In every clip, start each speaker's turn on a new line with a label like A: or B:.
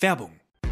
A: Werbung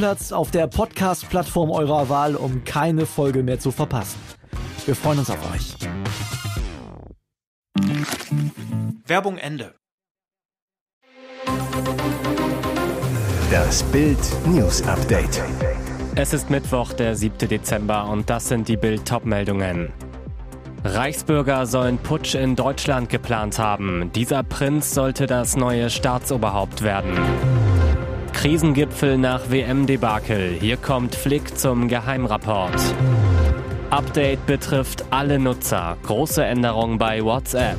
B: Stammplatz auf der Podcast-Plattform eurer Wahl, um keine Folge mehr zu verpassen. Wir freuen uns auf euch.
A: Werbung Ende.
C: Das Bild News Update.
D: Es ist Mittwoch, der 7. Dezember und das sind die Bild Topmeldungen. Reichsbürger sollen Putsch in Deutschland geplant haben. Dieser Prinz sollte das neue Staatsoberhaupt werden. Krisengipfel nach WM-Debakel. Hier kommt Flick zum Geheimrapport. Update betrifft alle Nutzer. Große Änderung bei WhatsApp.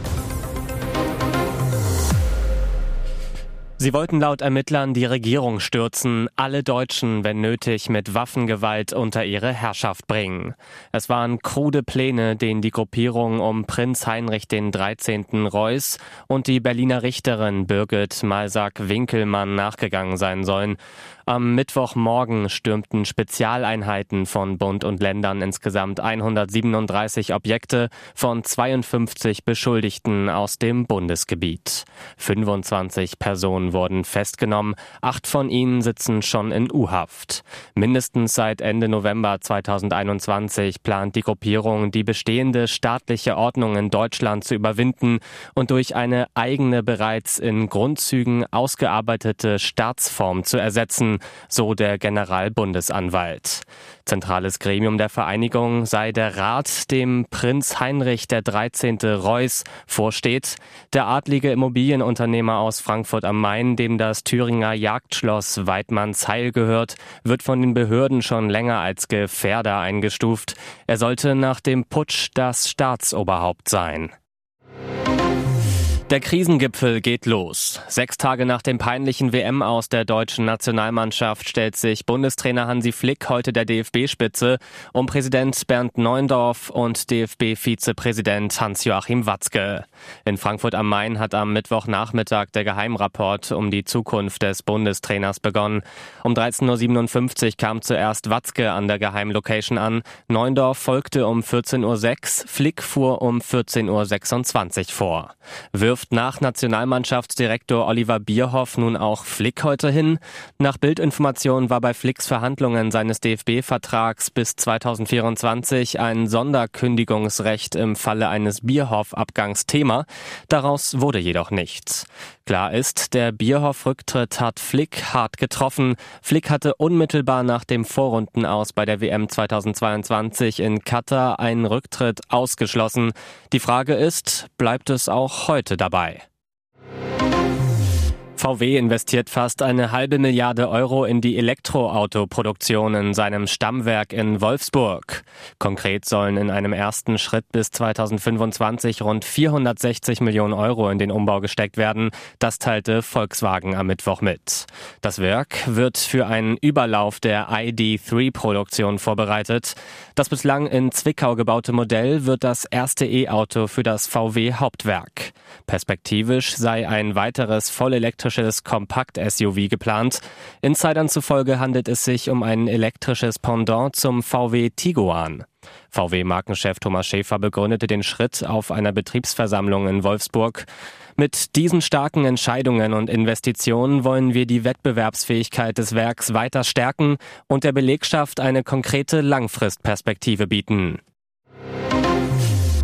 D: Sie wollten laut Ermittlern die Regierung stürzen, alle Deutschen, wenn nötig, mit Waffengewalt unter ihre Herrschaft bringen. Es waren krude Pläne, denen die Gruppierung um Prinz Heinrich den 13. Reuß und die Berliner Richterin Birgit Malsack-Winkelmann nachgegangen sein sollen. Am Mittwochmorgen stürmten Spezialeinheiten von Bund und Ländern insgesamt 137 Objekte von 52 Beschuldigten aus dem Bundesgebiet. 25 Personen wurden festgenommen, acht von ihnen sitzen schon in U-Haft. Mindestens seit Ende November 2021 plant die Gruppierung, die bestehende staatliche Ordnung in Deutschland zu überwinden und durch eine eigene bereits in Grundzügen ausgearbeitete Staatsform zu ersetzen so der Generalbundesanwalt. Zentrales Gremium der Vereinigung sei der Rat, dem Prinz Heinrich der 13. Reuß vorsteht. Der adlige Immobilienunternehmer aus Frankfurt am Main, dem das Thüringer Jagdschloss Weidmannsheil gehört, wird von den Behörden schon länger als Gefährder eingestuft. Er sollte nach dem Putsch das Staatsoberhaupt sein. Der Krisengipfel geht los. Sechs Tage nach dem peinlichen WM aus der deutschen Nationalmannschaft stellt sich Bundestrainer Hansi Flick heute der DFB-Spitze um Präsident Bernd Neuendorf und DFB-Vizepräsident Hans-Joachim Watzke. In Frankfurt am Main hat am Mittwochnachmittag der Geheimrapport um die Zukunft des Bundestrainers begonnen. Um 13.57 Uhr kam zuerst Watzke an der Geheimlocation an. Neuendorf folgte um 14.06 Uhr, Flick fuhr um 14.26 Uhr vor. Wirft wirft nach Nationalmannschaftsdirektor Oliver Bierhoff nun auch Flick heute hin. Nach Bildinformationen war bei Flicks Verhandlungen seines DFB-Vertrags bis 2024 ein Sonderkündigungsrecht im Falle eines Bierhoff-Abgangs Thema. Daraus wurde jedoch nichts. Klar ist, der Bierhoff-Rücktritt hat Flick hart getroffen. Flick hatte unmittelbar nach dem Vorrunden aus bei der WM 2022 in Katar einen Rücktritt ausgeschlossen. Die Frage ist, bleibt es auch heute dabei? VW investiert fast eine halbe Milliarde Euro in die Elektroautoproduktion in seinem Stammwerk in Wolfsburg. Konkret sollen in einem ersten Schritt bis 2025 rund 460 Millionen Euro in den Umbau gesteckt werden. Das teilte Volkswagen am Mittwoch mit. Das Werk wird für einen Überlauf der ID3-Produktion vorbereitet. Das bislang in Zwickau gebaute Modell wird das erste E-Auto für das VW Hauptwerk. Perspektivisch sei ein weiteres vollelektrisches elektrisches Kompakt-SUV geplant. Insidern zufolge handelt es sich um ein elektrisches Pendant zum VW Tiguan. VW-Markenchef Thomas Schäfer begründete den Schritt auf einer Betriebsversammlung in Wolfsburg. Mit diesen starken Entscheidungen und Investitionen wollen wir die Wettbewerbsfähigkeit des Werks weiter stärken und der Belegschaft eine konkrete Langfristperspektive bieten.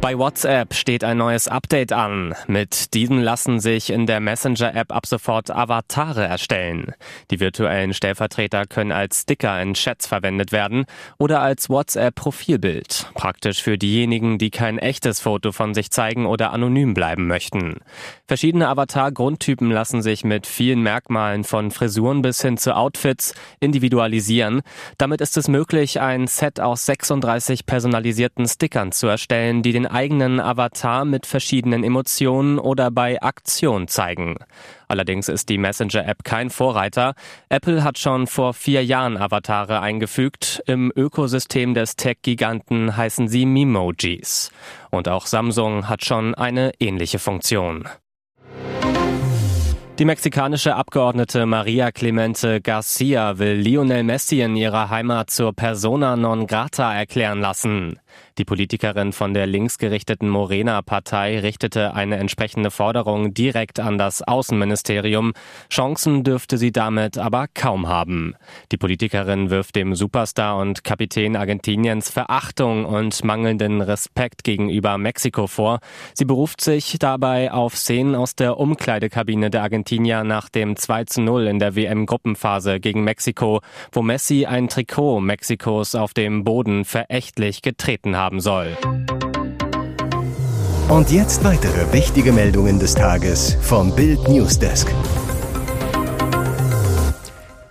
D: Bei WhatsApp steht ein neues Update an. Mit diesen lassen sich in der Messenger-App ab sofort Avatare erstellen. Die virtuellen Stellvertreter können als Sticker in Chats verwendet werden oder als WhatsApp-Profilbild. Praktisch für diejenigen, die kein echtes Foto von sich zeigen oder anonym bleiben möchten. Verschiedene Avatar-Grundtypen lassen sich mit vielen Merkmalen von Frisuren bis hin zu Outfits individualisieren. Damit ist es möglich, ein Set aus 36 personalisierten Stickern zu erstellen, die den eigenen Avatar mit verschiedenen Emotionen oder bei Aktion zeigen. Allerdings ist die Messenger-App kein Vorreiter. Apple hat schon vor vier Jahren Avatare eingefügt. Im Ökosystem des Tech-Giganten heißen sie Memojis. Und auch Samsung hat schon eine ähnliche Funktion. Die mexikanische Abgeordnete Maria Clemente Garcia will Lionel Messi in ihrer Heimat zur Persona non grata erklären lassen. Die Politikerin von der linksgerichteten Morena-Partei richtete eine entsprechende Forderung direkt an das Außenministerium. Chancen dürfte sie damit aber kaum haben. Die Politikerin wirft dem Superstar und Kapitän Argentiniens Verachtung und mangelnden Respekt gegenüber Mexiko vor. Sie beruft sich dabei auf Szenen aus der Umkleidekabine der Argentinier nach dem 2 zu 0 in der WM-Gruppenphase gegen Mexiko, wo Messi ein Trikot Mexikos auf dem Boden verächtlich getreten hat haben soll.
C: Und jetzt weitere wichtige Meldungen des Tages vom Bild Newsdesk.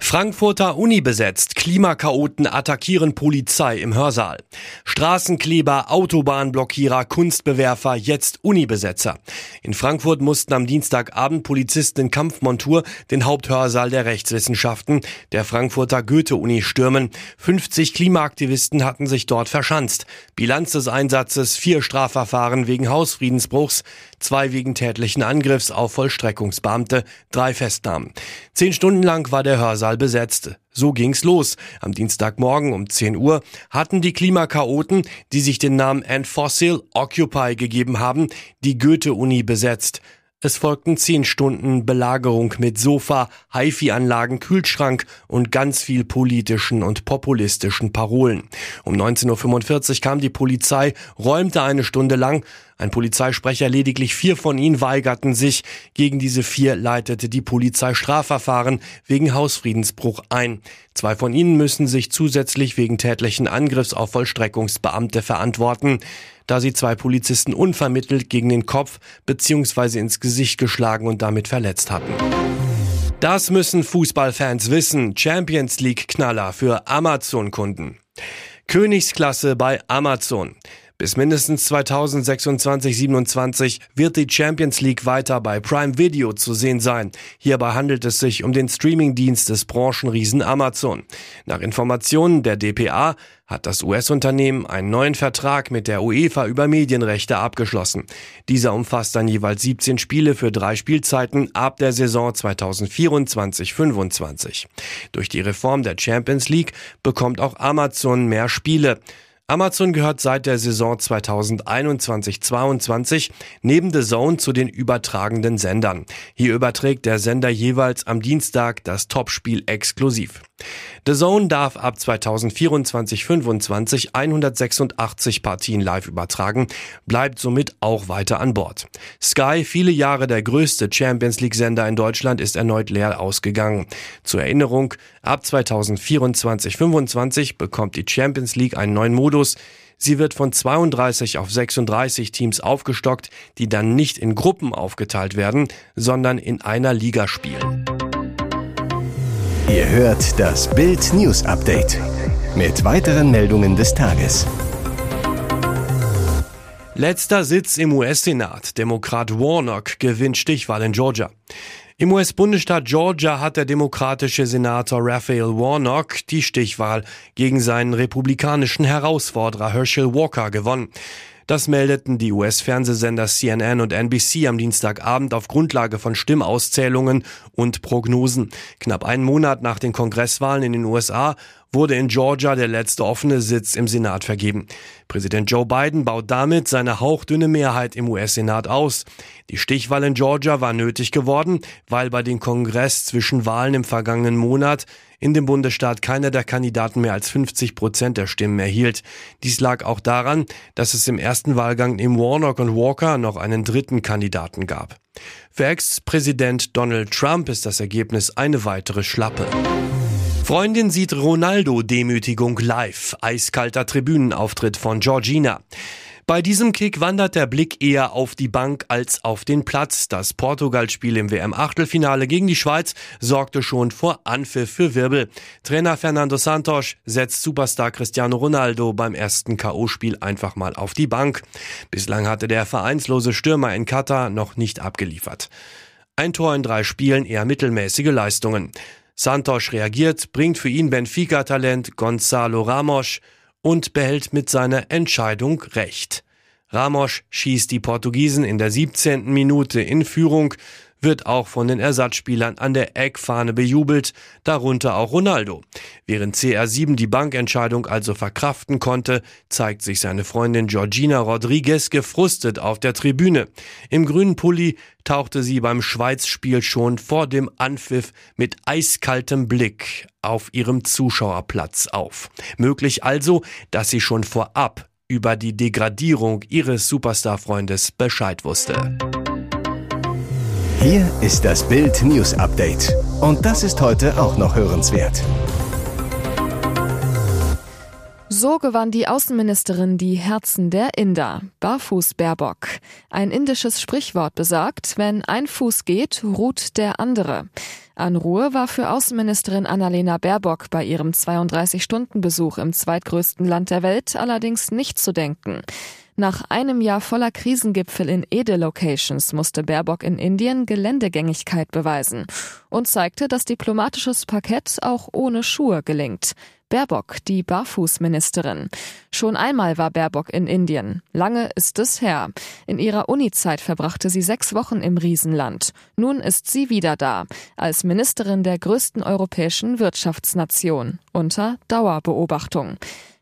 E: Frankfurter Uni besetzt. Klimakaoten attackieren Polizei im Hörsaal. Straßenkleber, Autobahnblockierer, Kunstbewerfer, jetzt Unibesetzer. In Frankfurt mussten am Dienstagabend Polizisten in Kampfmontur den Haupthörsaal der Rechtswissenschaften der Frankfurter Goethe-Uni stürmen. 50 Klimaaktivisten hatten sich dort verschanzt. Bilanz des Einsatzes vier Strafverfahren wegen Hausfriedensbruchs, zwei wegen tätlichen Angriffs auf Vollstreckungsbeamte, drei Festnahmen. Zehn Stunden lang war der Hörsaal Saal besetzt. So ging's los. Am Dienstagmorgen um 10 Uhr hatten die Klimakaoten, die sich den Namen End Fossil Occupy gegeben haben, die Goethe-Uni besetzt. Es folgten zehn Stunden Belagerung mit Sofa, HiFi-Anlagen, Kühlschrank und ganz viel politischen und populistischen Parolen. Um 19.45 Uhr kam die Polizei, räumte eine Stunde lang. Ein Polizeisprecher, lediglich vier von ihnen weigerten sich. Gegen diese vier leitete die Polizei Strafverfahren wegen Hausfriedensbruch ein. Zwei von ihnen müssen sich zusätzlich wegen tätlichen Angriffs auf Vollstreckungsbeamte verantworten da sie zwei Polizisten unvermittelt gegen den Kopf bzw. ins Gesicht geschlagen und damit verletzt hatten. Das müssen Fußballfans wissen. Champions League Knaller für Amazon-Kunden. Königsklasse bei Amazon. Bis mindestens 2026-27 wird die Champions League weiter bei Prime Video zu sehen sein. Hierbei handelt es sich um den Streamingdienst des Branchenriesen Amazon. Nach Informationen der DPA hat das US-Unternehmen einen neuen Vertrag mit der UEFA über Medienrechte abgeschlossen. Dieser umfasst dann jeweils 17 Spiele für drei Spielzeiten ab der Saison 2024-25. Durch die Reform der Champions League bekommt auch Amazon mehr Spiele. Amazon gehört seit der Saison 2021-22 neben The Zone zu den übertragenden Sendern. Hier überträgt der Sender jeweils am Dienstag das Topspiel exklusiv. The Zone darf ab 2024-25 186 Partien live übertragen, bleibt somit auch weiter an Bord. Sky, viele Jahre der größte Champions League Sender in Deutschland, ist erneut leer ausgegangen. Zur Erinnerung, ab 2024-25 bekommt die Champions League einen neuen Modus. Sie wird von 32 auf 36 Teams aufgestockt, die dann nicht in Gruppen aufgeteilt werden, sondern in einer Liga spielen.
C: Ihr hört das Bild News Update mit weiteren Meldungen des Tages.
E: Letzter Sitz im US-Senat. Demokrat Warnock gewinnt Stichwahl in Georgia. Im US-Bundesstaat Georgia hat der demokratische Senator Raphael Warnock die Stichwahl gegen seinen republikanischen Herausforderer Herschel Walker gewonnen. Das meldeten die US-Fernsehsender CNN und NBC am Dienstagabend auf Grundlage von Stimmauszählungen und Prognosen. Knapp einen Monat nach den Kongresswahlen in den USA wurde in Georgia der letzte offene Sitz im Senat vergeben. Präsident Joe Biden baut damit seine hauchdünne Mehrheit im US-Senat aus. Die Stichwahl in Georgia war nötig geworden, weil bei den Kongress zwischen Wahlen im vergangenen Monat in dem Bundesstaat keiner der Kandidaten mehr als 50 Prozent der Stimmen erhielt. Dies lag auch daran, dass es im ersten Wahlgang neben Warnock und Walker noch einen dritten Kandidaten gab. Für Ex-Präsident Donald Trump ist das Ergebnis eine weitere Schlappe. Freundin sieht Ronaldo Demütigung live. Eiskalter Tribünenauftritt von Georgina. Bei diesem Kick wandert der Blick eher auf die Bank als auf den Platz. Das Portugal-Spiel im WM-Achtelfinale gegen die Schweiz sorgte schon vor Anpfiff für Wirbel. Trainer Fernando Santos setzt Superstar Cristiano Ronaldo beim ersten K.O.-Spiel einfach mal auf die Bank. Bislang hatte der vereinslose Stürmer in Katar noch nicht abgeliefert. Ein Tor in drei Spielen, eher mittelmäßige Leistungen. Santos reagiert, bringt für ihn Benfica-Talent Gonzalo Ramos und behält mit seiner Entscheidung Recht. Ramos schießt die Portugiesen in der 17. Minute in Führung, wird auch von den Ersatzspielern an der Eckfahne bejubelt, darunter auch Ronaldo. Während CR7 die Bankentscheidung also verkraften konnte, zeigt sich seine Freundin Georgina Rodriguez gefrustet auf der Tribüne. Im grünen Pulli tauchte sie beim Schweizspiel schon vor dem Anpfiff mit eiskaltem Blick auf ihrem Zuschauerplatz auf. Möglich also, dass sie schon vorab über die Degradierung ihres Superstar-Freundes Bescheid wusste.
C: Hier ist das Bild News Update. Und das ist heute auch noch hörenswert.
F: So gewann die Außenministerin die Herzen der Inder. Barfuß Baerbock. Ein indisches Sprichwort besagt, wenn ein Fuß geht, ruht der andere. An Ruhe war für Außenministerin Annalena Baerbock bei ihrem 32-Stunden-Besuch im zweitgrößten Land der Welt allerdings nicht zu denken. Nach einem Jahr voller Krisengipfel in Ede-Locations musste Baerbock in Indien Geländegängigkeit beweisen und zeigte, dass diplomatisches Parkett auch ohne Schuhe gelingt. Baerbock, die Barfußministerin. Schon einmal war Baerbock in Indien. Lange ist es her. In ihrer Unizeit verbrachte sie sechs Wochen im Riesenland. Nun ist sie wieder da, als Ministerin der größten europäischen Wirtschaftsnation, unter Dauerbeobachtung.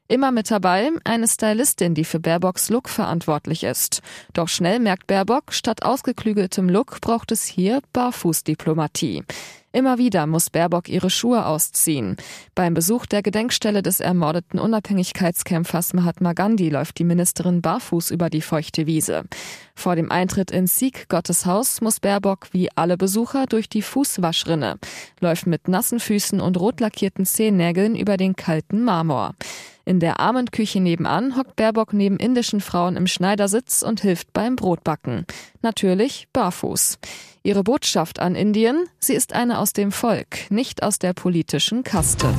F: Immer mit dabei eine Stylistin, die für Baerbocks Look verantwortlich ist. Doch schnell merkt Baerbock, statt ausgeklügeltem Look braucht es hier Barfußdiplomatie. Immer wieder muss Baerbock ihre Schuhe ausziehen. Beim Besuch der Gedenkstelle des ermordeten Unabhängigkeitskämpfers Mahatma Gandhi läuft die Ministerin barfuß über die feuchte Wiese. Vor dem Eintritt in Sikh Gottes Haus muss Baerbock wie alle Besucher durch die Fußwaschrinne, läuft mit nassen Füßen und rot lackierten Zehennägeln über den kalten Marmor. In der Armenküche nebenan hockt Baerbock neben indischen Frauen im Schneidersitz und hilft beim Brotbacken. Natürlich barfuß. Ihre Botschaft an Indien, sie ist eine aus dem Volk, nicht aus der politischen Kaste.